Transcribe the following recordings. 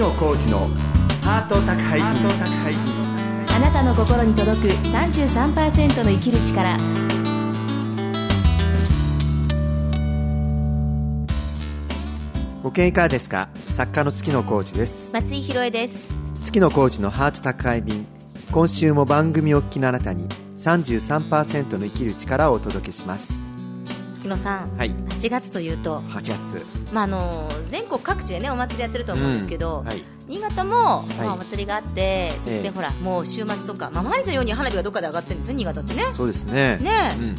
野コーチのハート宅配便あなたの心に届く33%の生きる力。ご機嫌いかがですか？作家の月野コーチです。松井宏恵です。月野コーチのハート宅配便。今週も番組をお聞きのあなたに33%の生きる力をお届けします月野さん、はい。8月というと、8月。まあ、あの全国各地でねお祭りやってると思うんですけど、うん。はい。新潟も、い。まあ、お祭りがあってそして、ええほらもう週末とか、まあ、毎日のように花火がどっかで上がってるんですよ新潟ってね。そうですね。ね。えうん。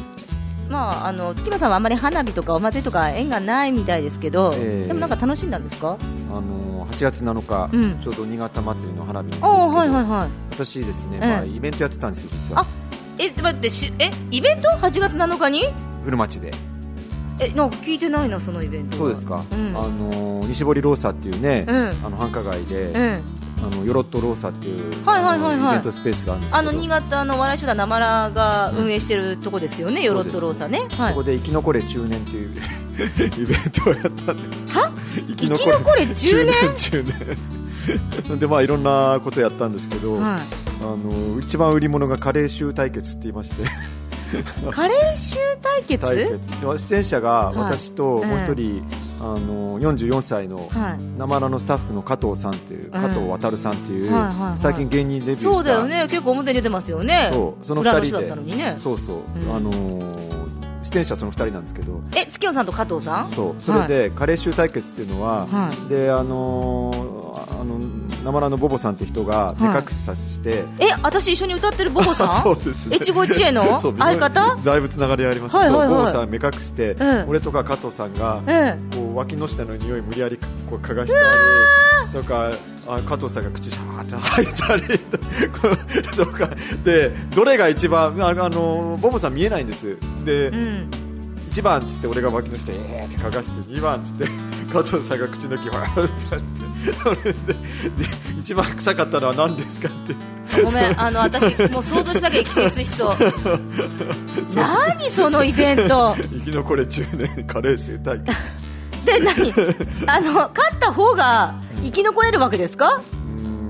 まあ、あの月野さんはあんまり花火とかお祭りとか縁がないみたいですけど、ええ。でもなんか楽しんだんですか？あの8月7日、うん。ちょうど新潟祭りの花火なんですけあど、あはいはいはい。私ですね、ええ。まあ、イベントやってたんですよ実は。あえ待ってしえイベント？8月7日に？古町でえなんか聞いてないなそのイベントは。そうですか、うん。あの西堀ローサっていうね、うん。あの繁華街で、うん。あのヨロットローサっていう、はいはいはいはい。イベントスペースがあるんですけど。あの新潟の笑い集団なまらが運営してるとこですよね、ヨロットローサね。はい。そこで生き残れ中年というイベントをやったんですは？生生き残れ中年中年でまあいろんなことやったんですけど、はあの一番売り物がカレー臭対決って言いまして。い、カレー集対決？対決。で出演者が私とはい。もう一人、あの44歳のはい。生ラのスタッフの加藤さんっていう、加藤航さんっていう、はいはいはい。最近芸人デビューした。そうだよね。結構表に出てますよね。そう。その二人で。人だったのにね。そうそう、うん。あのー出演者その2人なんですけど。え月野さんと加藤さん？そう。それで、カレー臭対決っていうのは、はい。であのーあの生ラのボボさんって人が目隠しさせて、え私一緒に歌ってるボボさん？そうです。ね越後一会の 相方？だいぶつながりあります、はいはいボボさん目隠して、うん。俺とか加藤さんが、えこう脇の下の匂い無理やりこう嗅がしたりとかあ加藤さんが口シャーって吐いたり とか。でどれが一番ああのボボさん見えないんです。で、えうん。1番っつって俺が脇の下えーって嗅がして2番っつって加藤さんが口の息わーってやって一番臭かったのは何ですかって。ごめんあの私もう想像しただけで気絶し そう。何そのイベント。生き残れ中年カレー臭対決 で何？あの勝った方が生き残れるわけですか？うん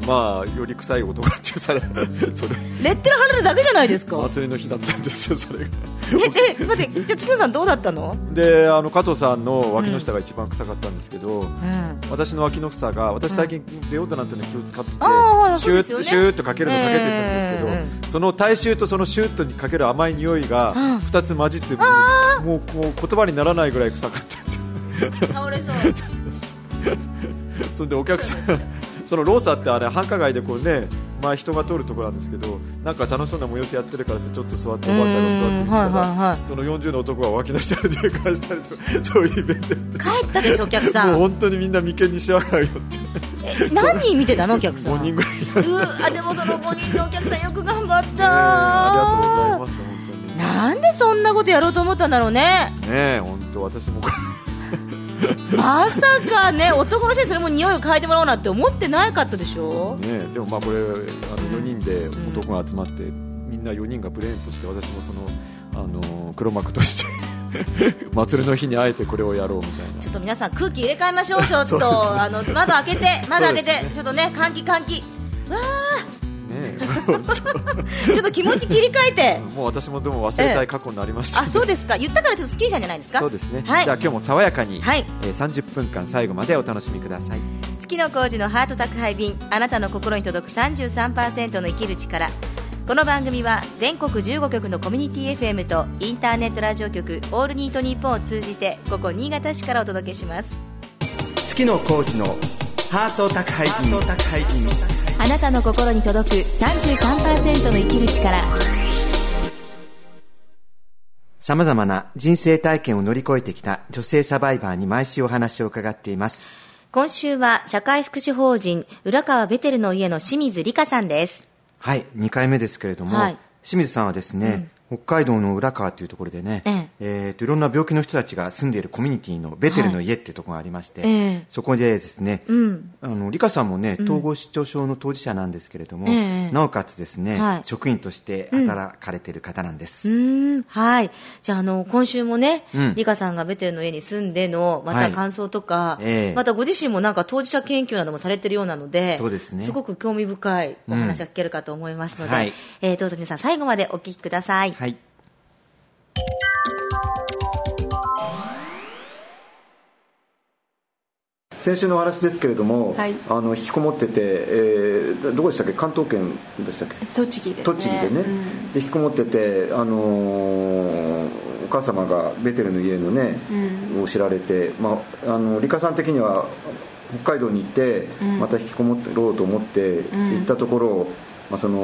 まあより臭い男っていうされ それ。レッテル貼られるだけじゃないですか。祭りの日だったんですよそれが。ええ待ってじゃあ月野さんどうだったの？であの加藤さんの脇の下が一番臭かったんですけど、うん。私の脇の臭が私最近デオドラントに気を使ってて、あーはいシューッねシューッとかけるのかけてたんですけど、えその体臭とそのシューッとにかける甘い匂いがうん。2つ混じってもうもうこう言葉にならないぐらい臭かったんで倒れそう。それでお客さんそのローサってあれ繁華街でこうね前人が通るところなんですけどなんか楽しそうな催しやってるからってちょっと座っておばあちゃんが座ってきたら、うんはいはいはい。その40の男が脇の下で出かしたりとかそういうイベント。やって帰ったでしょお客さん。本当にみんな眉間にしわがるよって。え何人見てたのお客さん。5人ぐらいうあでもその5人のお客さんよく頑張った、えーありがとうございます本当に。ねなんでそんなことやろうと思ったんだろうねえ本当私も まさかね男の人にそれも匂いを嗅いでもらおうなんて思ってなかったでしょ？ねえでもまあこれあの4人で男が集まってみんな4人がブレーンとして私もそのあの黒幕として 祭りの日にあえてこれをやろうみたいな。ちょっと皆さん空気入れ替えましょうちょっと、あの窓開けて窓開けて、ね。ちょっとね換気換気。わー ちょっと気持ち切り替えて。もう私もでも忘れたい過去になりました、あそうですか。言ったからちょっとスッキじゃないですか。そうですね、はい。じゃあ今日も爽やかに、はい。えー30分間最後までお楽しみください。月の工事のハート宅配便あなたの心に届く33%の生きる力。この番組は全国15局のコミュニティ FM とインターネットラジオ局オールニートニッポンを通じてここ新潟市からお届けします。月のコーチのハート宅配便あなたの心に届く33%の生きる力。さまざまな人生体験を乗り越えてきた女性サバイバーに毎週お話を伺っています。今週は社会福祉法人浦川ベテルの家の清水理香さんです。はい2回目ですけれども、はい。清水さんはですね、北海道の浦川というところでね、ええ。えーといろんな病気の人たちが住んでいるコミュニティのベテルの家っていうところがありまして、ええ。そこでですね、うん。あの理香さんもね統合失調症の当事者なんですけれども、ええ。なおかつですね、はい。職員として働かれている方なんです、うーんはい。じゃあ、あの、今週もね、うん。リカさんがベテルの家に住んでの、まはい。た感想とか、ええ。またご自身もなんか当事者研究などもされてるようなので、そうですね。ごく興味深いお話が聞けるかと思いますので、はい。えーどうぞ皆さん最後までお聞きください。はい。先週のお話ですけれども、はい。あの引きこもってて、えーどこでしたっけ？関東圏でしたっけ？栃木ですね。栃木でね、うん。で引きこもってて、あのーお母様がベテルの家のね、を知られて、まあ、あの理香さん的には北海道に行って、うん。また引きこもろうと思ってん。行ったところ、まあ、その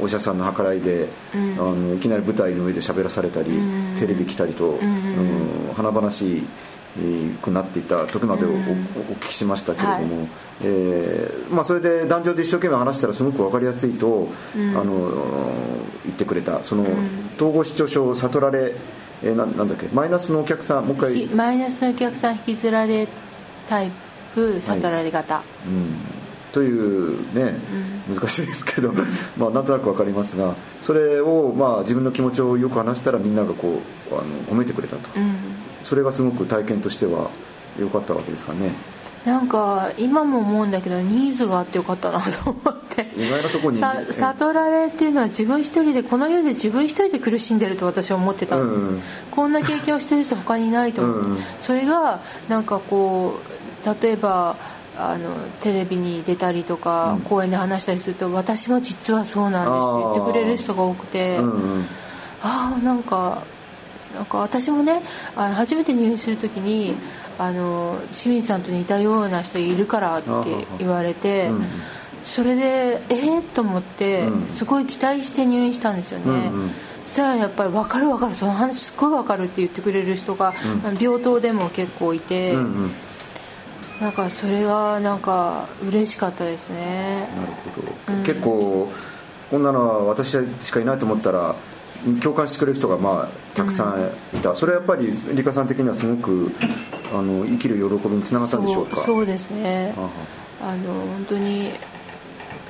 お医者さんの計らいで、うん。あのいきなり舞台の上で喋らされたり、うん。テレビ来たりと、んうん華々しいくなっていた時までお,お、聞きしましたけれども、はい。えーまあ、それで壇上で一生懸命話したらすごく分かりやすいと、ん。あの言ってくれたその、統合失調症を悟られ、えーななんだっけマイナスのお客さんもう一回、ひマイナスのお客さん引きずられタイプ悟られ型、うん、というね、難しいですけど、まあ、なんとなく分かりますがそれを、まあ、自分の気持ちをよく話したらみんながこうあの褒めてくれたと、うん。それがすごく体験としては良かったわけですかね。なんか今も思うんだけどニーズがあってよかったなと思って。意外なところにさ悟られっていうのは自分一人でこの世で自分一人で苦しんでると私は思ってたんです、うんこんな経験をしてる人他にいないと思 う、うん。それがなんかこう例えばあのテレビに出たりとか、公演で話したりすると私も実はそうなんですって言ってくれる人が多くて、うんうん。ああなんかなんか私もねあの初めて入院する時にあの清水さんと似たような人いるからって言われて、うん。それでえー、と思って、うん。すごい期待して入院したんですよね、うんうん。そしたらやっぱり分かる分かるその話すっごい分かるって言ってくれる人が、病棟でも結構いて、うんうんなんかそれがなんか嬉しかったですね。なるほど、結構こんなのは私しかいないと思ったら共感してくれる人がまあたくさんいた、それはやっぱり理香さん的にはすごくあの生きる喜びにつながったんでしょうか？そうですね。あはあ。の本当に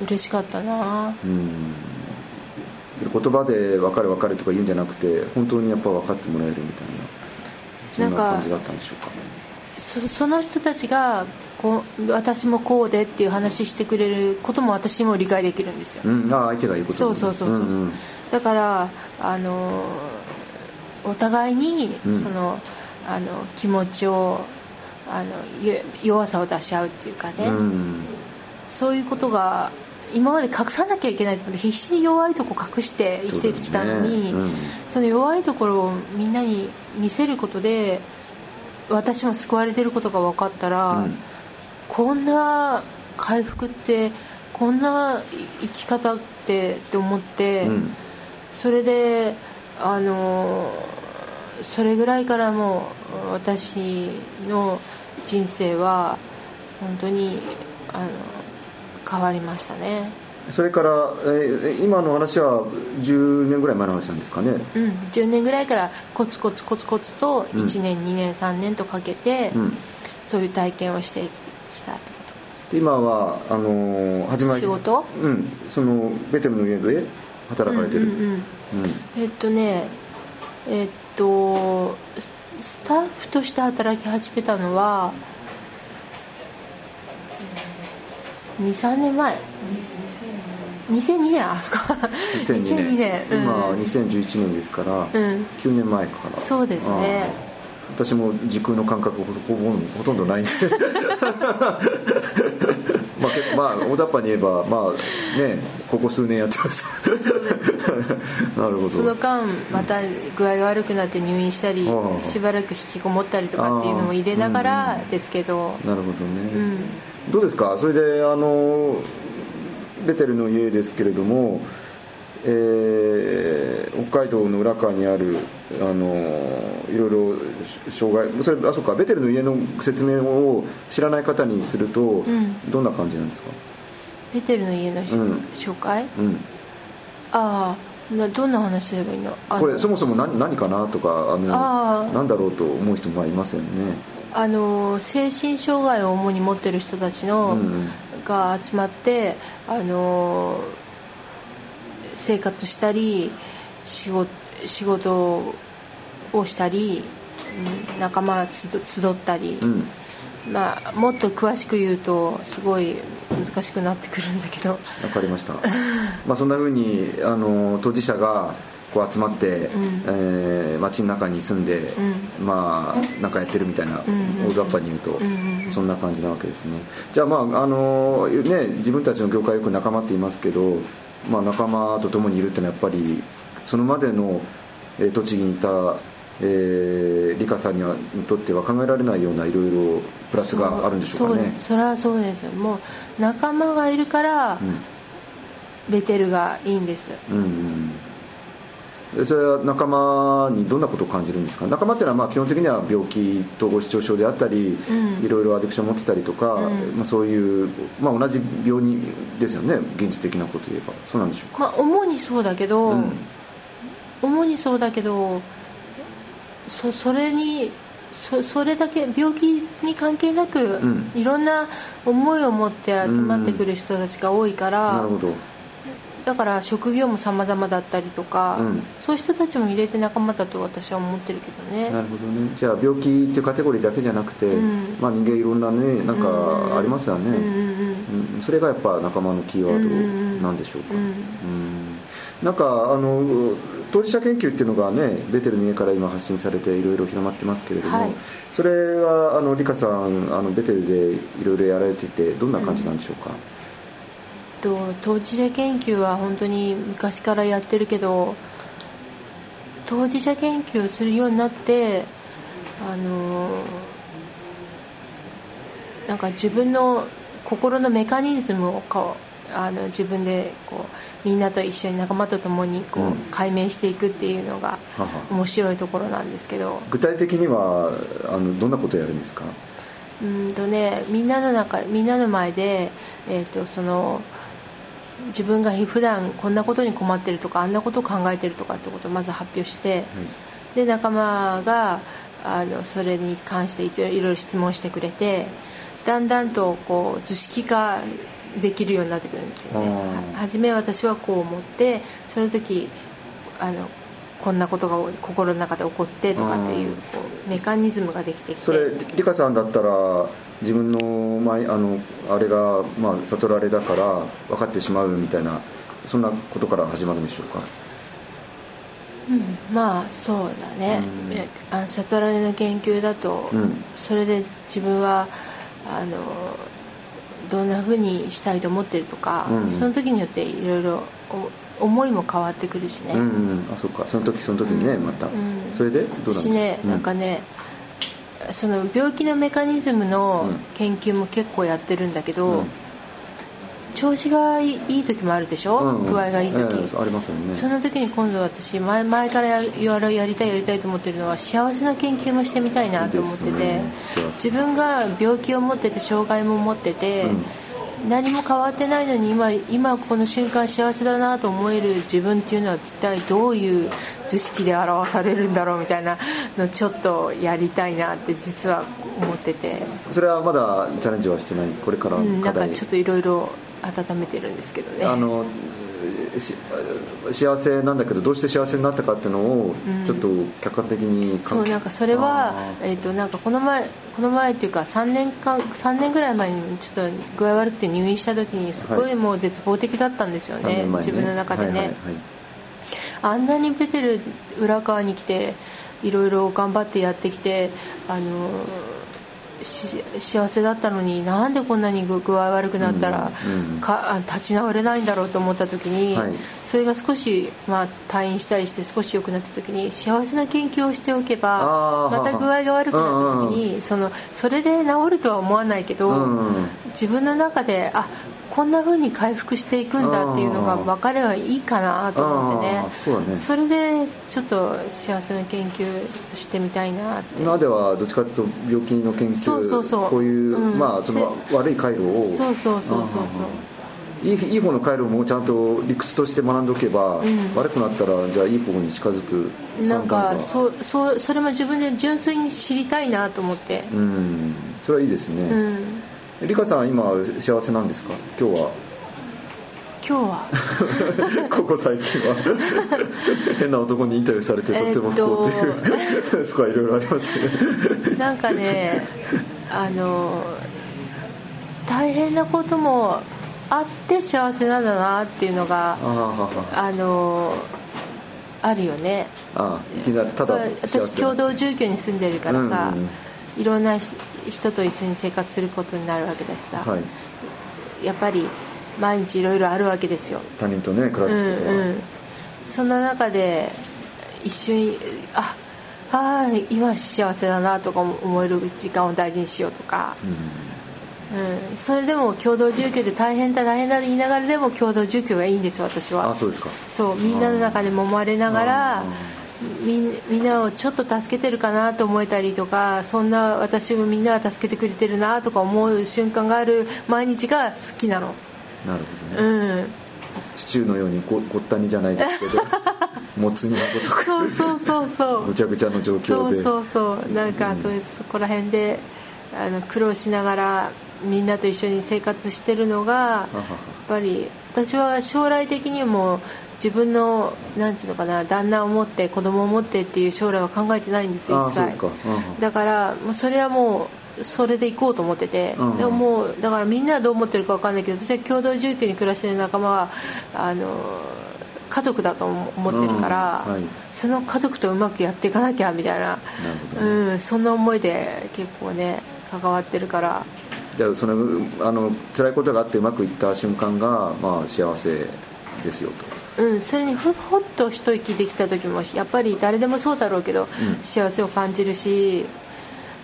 嬉しかったな。うん。言葉で分かる分かるとか言うんじゃなくて本当にやっぱ分かってもらえるみたいなそんな感じだったんでしょうか？ねそその人たちがこう私もこうでっていう話してくれることも私も理解できるんですよ、うん、ああ相手が言うことそうそうそうそう、んん。だからあのお互いにうん。その、あの気持ちをあのよ弱さを出し合うっていうかね、うんそういうことが今まで隠さなきゃいけないと思って必死に弱いとこ隠して生きてきたのにそ,、ね。うん。の弱いところをみんなに見せることで私も救われてることが分かったら、うん。こんな回復ってこんな生き方ってって思って、うん。それであのそれぐらいからもう私の人生は本当にあの変わりましたねそれから、えー今の話は10年ぐらい前の話なんですかね？うん10年ぐらいからコツコツコツコツとうん。1年、2年3年とかけて、うん。そういう体験をしてきたってこで今はあのー始まり仕事？うん。そのベテルの家で働かれてる、うんうんうん。うん。えっとねえっとススタッフとして働き始めたのは23年前？2002年。あそっか。2002年。2002年。うん。今は2011年ですから、うん。9年前から。そうですね。私も時空の感覚ほほぼほとんどないんで。まあまあ大雑把に言えばまあねここ数年やってます。なるほど。その間また具合が悪くなって入院したりしばらく引きこもったりとかっていうのも入れながらですけど。なるほどね、うんどうですか？それであのベテルの家ですけれども、えー北海道の浦川にあるあのいろいろ障害それあそうかベテルの家の説明を知らない方にすると、ん。どんな感じなんですか？ベテルの家のうん。紹介？うん。ああなどんな話すればいいの？これそもそも何何かな？とかあのあー。なんだろうと思う人もいますよねあの精神障害を主に持ってる人たちの、うんが集まってあの生活したり仕事仕事をしたり、うん仲間集集ったり、うん。まあ、もっと詳しく言うとすごい難しくなってくるんだけど。わかりました。まあそんなふうにあの当事者がこう集まって、えー街の中に住んで、まあなんかやってるみたいな、大雑把に言うと、そんな感じなわけですね。じゃあまああのね自分たちの業界よく仲間って言いますけど、まあ、仲間と共にいるってのはやっぱりそのまでの、えー栃木にいたえー、理香さんにはにとっては考えられないようないろいろプラスがあるんでしょうかね。そうです。それはそうですもう仲間がいるから、ベテルがいいんです。うんうん。でそれは仲間にどんなことを感じるんですか？仲間っていうのはまあ基本的には病気統合失調症であったり、いろいろアディクションを持ってたりとか、まあ、そういう、まあ、同じ病人ですよね？現実的なこと言えば。そうなんでしょうか？まあ主にそうだけど、うん。主にそうだけどそそれにそそれだけ病気に関係なく、ん。いろんな思いを持って集まってくる人たちが多いから、なるほどだから職業も様々だったりとか、うん。そういう人たちも入れて仲間だと私は思ってるけどね。なるほどね。じゃあ病気っていうカテゴリーだけじゃなくて、ん。まあ、人間いろんなねなんかありますよね、うんそれがやっぱ仲間のキーワードなんでしょうか、うん。なんかあの当事者研究っていうのがねベテルの家から今発信されていろいろ広まってますけれども、はい。それはあのリカさんあのベテルでいろいろやられててどんな感じなんでしょうか、と当事者研究は本当に昔からやってるけど当事者研究をするようになってあのなんか自分の心のメカニズムをこうあの自分でこうみんなと一緒に仲間と共にこう、うん。解明していくっていうのが面白いところなんですけど。具体的にはあのどんなことをやるんですか？うんとねみんなの中みんなの前で、えー、とその自分が普段こんなことに困ってるとかあんなことを考えてるとかってことをまず発表して、で仲間があのそれに関して一応いろいろ質問してくれてだんだんとこう図式化できるようになってくるんですよね。初め私はこう思ってその時あのこんなことが心の中で起こってとかっていうあこうメカニズムができてきて。それリカさんだったら自分の前あのあれが、まあ、悟られだから分かってしまうみたいなそんなことから始まるんでしょうか？まあそうだね、うん。えあの悟られの研究だと、うん。それで自分はあのどんなふうにしたいと思ってるとか、うん。その時によっていろいろお思いも変わってくるしね、うんうん。あそうか。その時その時にね、また、ん。それでどうなんです私ね、なんかねその病気のメカニズムのうん。研究も結構やってるんだけど、うん。調子がいい時もあるでしょ、うんうん。具合がいい時、ええありますよね。その時に今度私前前からややるやりたいやりたいと思ってるのは幸せの研究もしてみたいなと思っててね。自分が病気を持ってて障害も持ってて、何も変わってないのに今今この瞬間幸せだなと思える自分っていうのは一体どういう図式で表されるんだろうみたいなのちょっとやりたいなって実は思ってて、それはまだチャレンジはしてない。これからうん、な課題、んかちょっといろいろ温めてるんですけどね。あのし幸せなんだけどどうして幸せになったかっていうのをちょっと客観的にかそうなんかそれはあ、えー、となんかこの前この前っていうか3年間3年ぐらい前にちょっと具合悪くて入院した時にすごはい。いもう絶望的だったんですよー3ね,、年前に自分の中でね、はいはいはい。あんなにベテル裏側に来ていろいろ頑張ってやってきてあのし幸せだったのになんでこんなに具具合悪くなったら、かあ立ち直れないんだろうと思った時に、はい。それが少し、まあ、退院したりして少し良くなった時に幸せな研究をしておけばまた具合が悪くなった時に、そのそれで治るとは思わないけど、自分の中であこんな風に回復していくんだっていうのが分かればいいかなと思ってね。そね。それでちょっと幸せの研究ちょっとしてみたいなって。今まではどっちかというと病気の研究そうそうそう。こういう、うん。まあその悪い回路を。そうそうそうそうそう。いいいい方の回路もちゃんと理屈として学んでおけば、ん。悪くなったらじゃあいい方に近づくなんかうそそそれも自分で純粋に知りたいなと思って。うん。それはいいですうね、んリカさんは今幸せなんですか？今日は。今日は。ここ最近は。変な男にインタビューされてとっても不幸っていう、そこはいろいろありますね。なんかねあの大変なこともあって幸せなんだなっていうのがああはあのあるよね。ああいきなりただ幸私せ共同住居に住んでるからさ、うんうん。いろんな人と一緒に生活することになるわけだしさ、はい。やっぱり毎日いろいろあるわけですよ。他人とね暮らうんすってことは、うん。そんな中で一瞬ああー今幸せだなとか思える時間を大事にしようとか、うん、それでも共同住居で大変だ大変だと言いながらでも共同住居がいいんですよ私は。あそうですか。そうみんなの中で揉まれながらあみんなをちょっと助けてるかなと思えたりとかそんな私もみんなが助けてくれてるなとか思う瞬間がある毎日が好きなの。なるほどね、うん。シチューのようにごごったにじゃないですけど もつ煮のごとく。そうそうそうそう。ぐちゃぐちゃの状況で。そうそうそう。なんかそういうそこら辺であの苦労しながらみんなと一緒に生活してるのがやっぱり私は将来的にも自分のなんていうのかな旦那を持って子供を持ってっていう将来は考えてないんですよ一切。うだからもうそれはもうそれで行こうと思ってて、うんでももうだからみんなはどう思ってるか分かんないけど私は共同住居に暮らしてる仲間はあの家族だと思ってるから、うんはい。その家族とうまくやっていかなきゃみたいな。なるほどうん、そんな思いで結構ね関わってるから。じゃあそのあの辛いことがあってうまくいった瞬間が、まあ、幸せですよとうん、それにふほっと一息できた時もやっぱり誰でもそうだろうけど、幸せを感じるし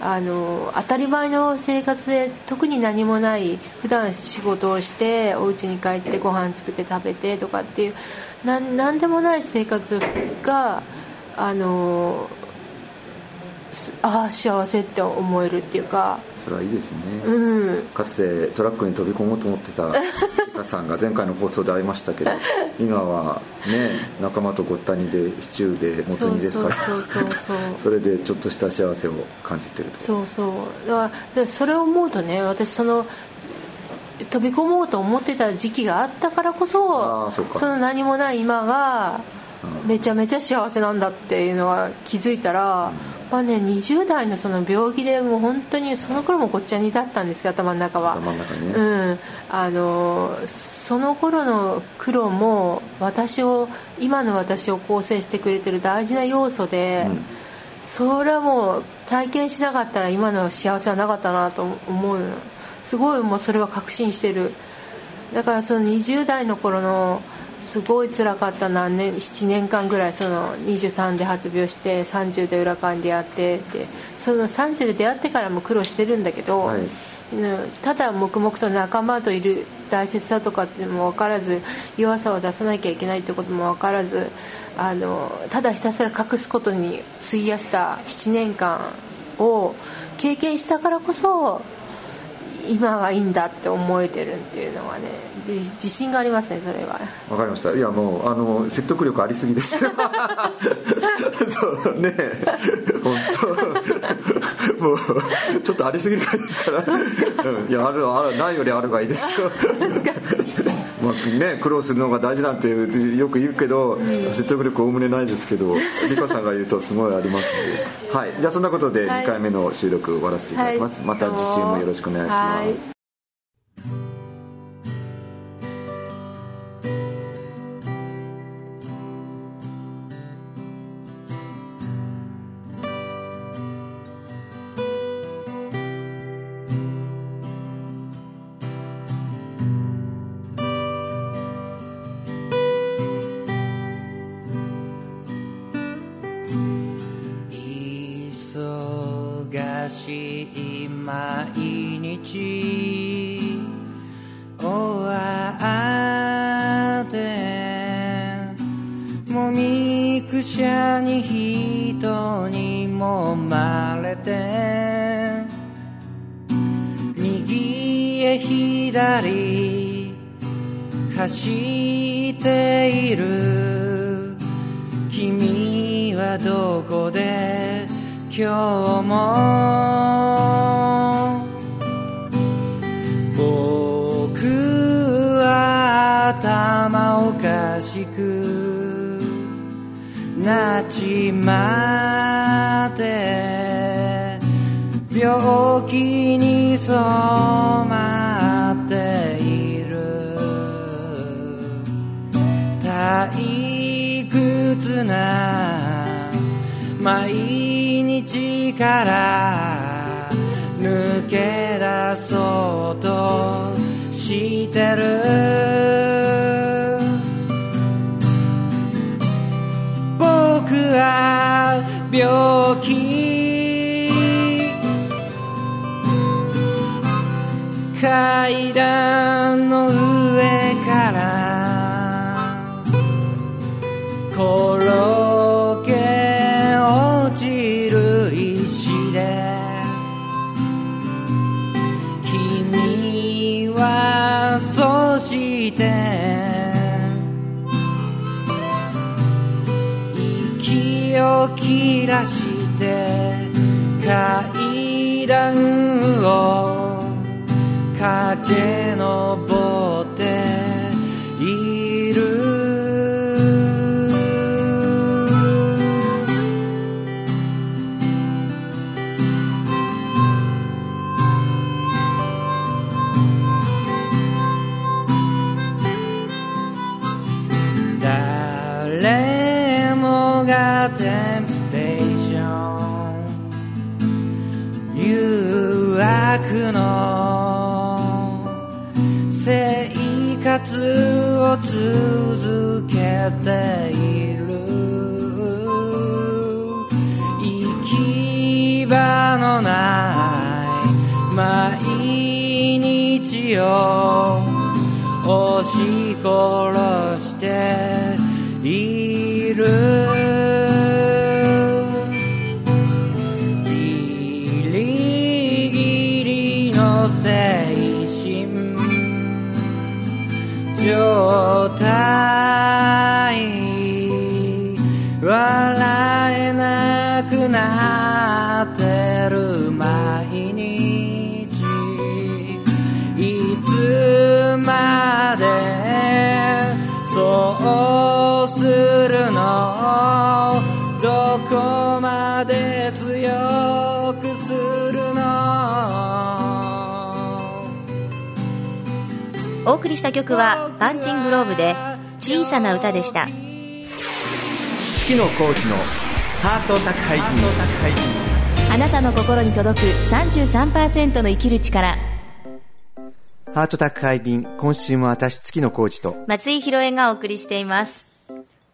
あの当たり前の生活で特に何もない普段仕事をしてお家に帰ってご飯作って食べてとかっていうなんなんでもない生活があのすああ幸せって思えるっていうか。それはいいですね、うん。かつてトラックに飛び込もうと思ってた。リ カさんが前回の放送で会いましたけど 今はね仲間とごったにでシチューでもつ煮ですから。そうそうそうそれでちょっとした幸せを感じてると。そうそう。だからそれを思うとね私その飛び込もうと思ってた時期があったからこそその何もない今がめちゃめちゃ幸せなんだっていうのが気づいたら、まあね、20代のその病気でもう本当にその頃もごっちゃにだったんですけど頭の中は。頭の中ね。うん、あのその頃の苦労も私を今の私を構成してくれてる大事な要素で、それはもう体験しなかったら今の幸せはなかったなと思うの。すごいもうそれは確信してる。だからその20代の頃のすごい辛かった何年7年間ぐらいその23で発病して30で裏側に出会ってってその30で出会ってからも苦労してるんだけど、はい。うんただ黙々と仲間といる大切さとかっていうのも分からず弱さを出さなきゃいけないってことも分からずあのただひたすら隠すことに費やした7年間を経験したからこそ今がいいんだって思えてるっていうのはねじ自信がありますねそれは。わかりました。いやもうあの説得力ありすぎです。そうね。本当。もうちょっとありすぎる感じですから。うん。いやあるあるないよりあるがいいです。よまあね、苦労するのが大事なんてよく言うけど、説得力おおむねないですけど美香さんが言うとすごいありますので、はい、じゃあそんなことではい。2回目の収録終わらせていただきます、はい。また次週もよろしくお願いします、はいに人にもまれて右へ左走っている。君はどこで今日もなちまって病気に染まっている。退屈な毎日から抜け出そうとしてる。た病気。階段を駆け上状態。笑えなくなる。送りした曲はパンチングローブで小さな歌でした。月のコーチのハート宅配便。あなたの心に届く33%の生きる力。ハート宅配便今週も私月のコーチと。松井宏恵がお送りしています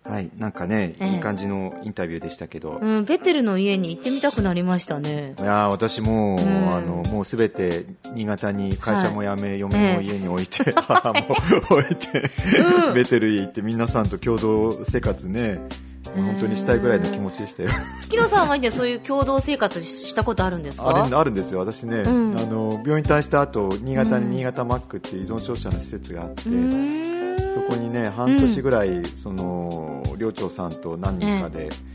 はいなんかね、ええ。いい感じのインタビューでしたけど、うんベテルの家に行ってみたくなりましたね。いやー私もう、ん。あのもうすべて新潟に会社も辞め、はい嫁も家に置いて、母も置いて、ベテルへ行って皆さんと共同生活ね本当にしたいぐらいの気持ちでしたよ。月野さんは以前そういう共同生活したことあるんですか？あるんですよ。私ね、ん。あの病院退院した後新潟に新潟マックっていう依存症者の施設があって、うーんそこにね半年ぐらい、その寮長さんと何人かで、えー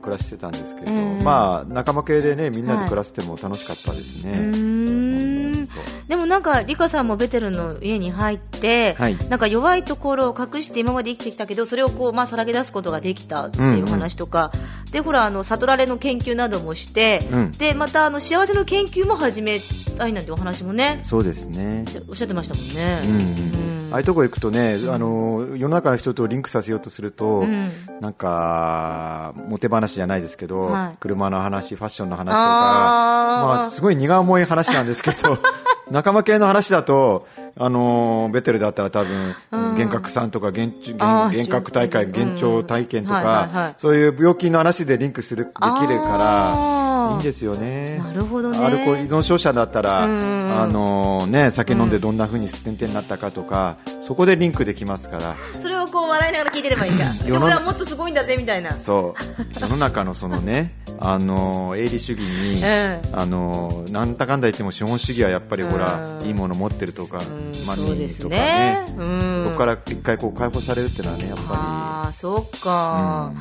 暮らしてたんですけれど、ええ。まあ仲間系でねみんなで暮らしても楽しかったですね、でもなんかリカさんもベテルの家に入って、はい。なんか弱いところを隠して今まで生きてきたけどそれをこう、まあ、さらけ出すことができたっていう話とか、でほらあの悟られの研究などもして、うん。でまたあの幸せの研究も始めたいなんてお話もねそうですね。おっしゃってましたもんうんね。うんああいうとこ行くとね、あの世の中の人とリンクさせようとすると、ん。なんかモテ話じゃないですけど、はい。車の話ファッションの話とかまあ、すごい荷が重い話なんですけど 仲間系の話だと、あのベテルだったら多分、幻覚さんとか幻幻覚大会、幻聴体験とか、そういう病気の話でリンクするできるからいいんですよね。なるほどね。アルコール依存症者だったら、うんあのね、酒飲んでどんな風に点々になったかとか、そこでリンクできますから。それはをこう笑いながら聞いてればいいんだ。で世の俺はもっとすごいんだぜみたいな。そう。世の中のそのね あの営利主義に、ええあのなんだかんだ言っても資本主義はやっぱりほら、うん。いいもの持ってるとか、んマそうですニーとかねね。うん。そこから一回こう解放されるっていうのはねやっぱああそうか、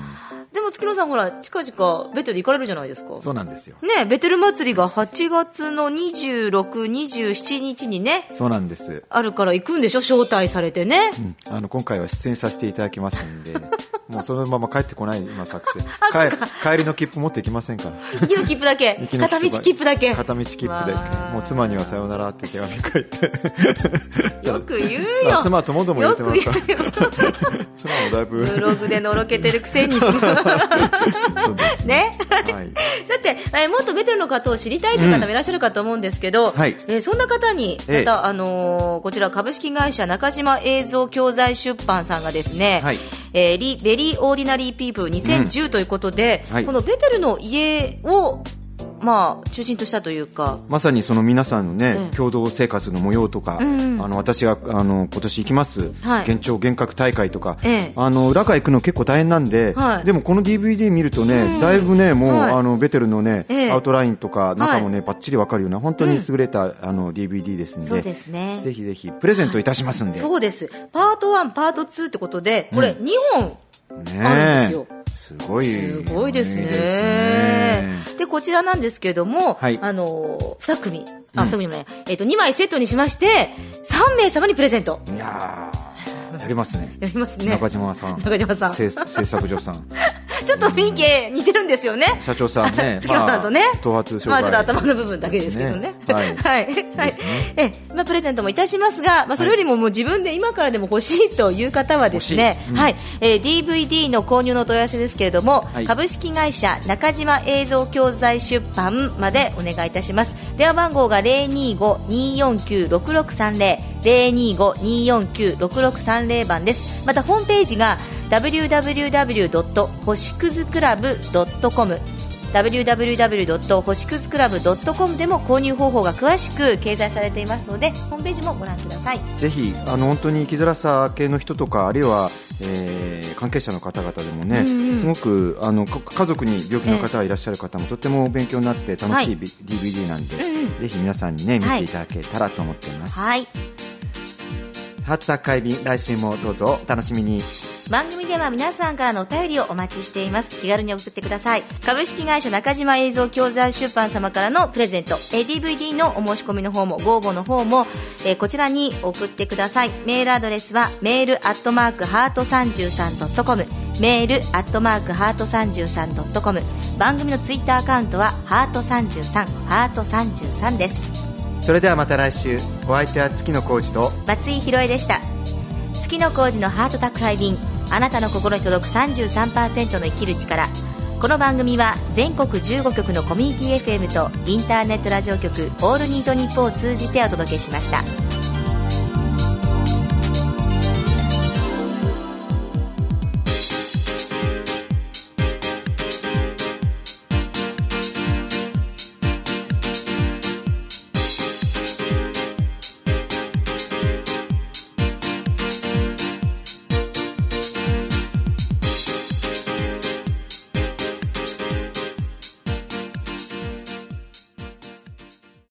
でも月野さんほら近々ベテル行かれるじゃないですか。りそうなんですよ。ねベテル祭りが8月の26、27日にねそうなんです、あるから行くんでしょ？招待されてね、うん。あの今回は出演させていただきますんでもうそのまま帰ってこない今作戦。帰帰りの切符持っていきませんから。行きの切符だけ。片道切符だけ。片道切符だわあ。けもう妻にはさよならって手紙書いて。よく言うあよ妻ともども言ってますかよく言うよ。妻もだいぶ。ブログでのろけてるくせに。ね。はい。さて、えーもっとベテルの方を知りたいという方もいらっしゃるかと思うんですけど、はい。えーそんな方にまた、ええあのーこちら株式会社中島映像教材出版さんがですね、はい。えーベリーオーディナリーピープル2010ということで、はい。このベテルの家をまあ中心としたというか、まさにその皆さんのね、ええ共同生活の模様とか、んあの私があの今年行きます、はい。幻聴幻覚大会とか、ええ。あの裏側行くの結構大変なんで、はい。でもこの DVD 見るとね、だいぶねもう、はい。あのベテルのね、ええ。アウトラインとか中もね、バッチリわかるような本当に優れた、あの DVD ですんで、そうですね。ぜひぜひプレゼントいたしますんで、そうです。パート1パート2ってことでこれ2本ねあるんですよ。すごい。すごいですね。ね。で、こちらなんですけれども、はい。あの、2組、あ、2組もね、えっ、と、2枚セットにしまして、3名様にプレゼント。いやーやりますねやりますね。中島さん中島さん制制作所さんちょっと雰囲気似てるんですよね。社長さんね 月野さんとね。まあ頭髪障害まあちょっと頭の部分だけですけどね。はい はい。はい。え、まあプレゼントもいたしますが、まあそれよりももう自分で今からでも欲しいという方はですねはい。えー DVD の購入のお問い合わせですけれども、はい株式会社中島映像教材出版までお願いいたします。電話番号が025-249-6630、025-249-6630番です。またホームページが www. 星屑クラブ .com www. 星屑クラブ .com でも購入方法が詳しく掲載されていますのでホームページもご覧くださいぜひあの本当に生きづらさ系の人とかあるいは、えー関係者の方々でもね、うんうんすごくあのか家族に病気の方がいらっしゃる方も、とても勉強になって楽しい、ビ DVD なんで、うんぜひ皆さんにね見はいていただけたらと思っています、はいハートタック会便来週もどうぞお楽しみに。番組では皆さんからのお便りをお待ちしています。気軽に送ってください。株式会社中島映像教材出版様からのプレゼント。DVD のお申し込みの方もご応募の方も、えーこちらに送ってください。メールアドレスはメールアットマークハート 33.com メールアットマークハート 33.com 番組のツイッターアカウントはハート33ハート33です。それではまた来週。お相手は月野浩二と松井宏恵でした。月の工事のハート宅配便。あなたの心に届く33%の生きる力。この番組は全国15局のコミュニティ FM とインターネットラジオ局オールニートニッポンを通じてお届けしました。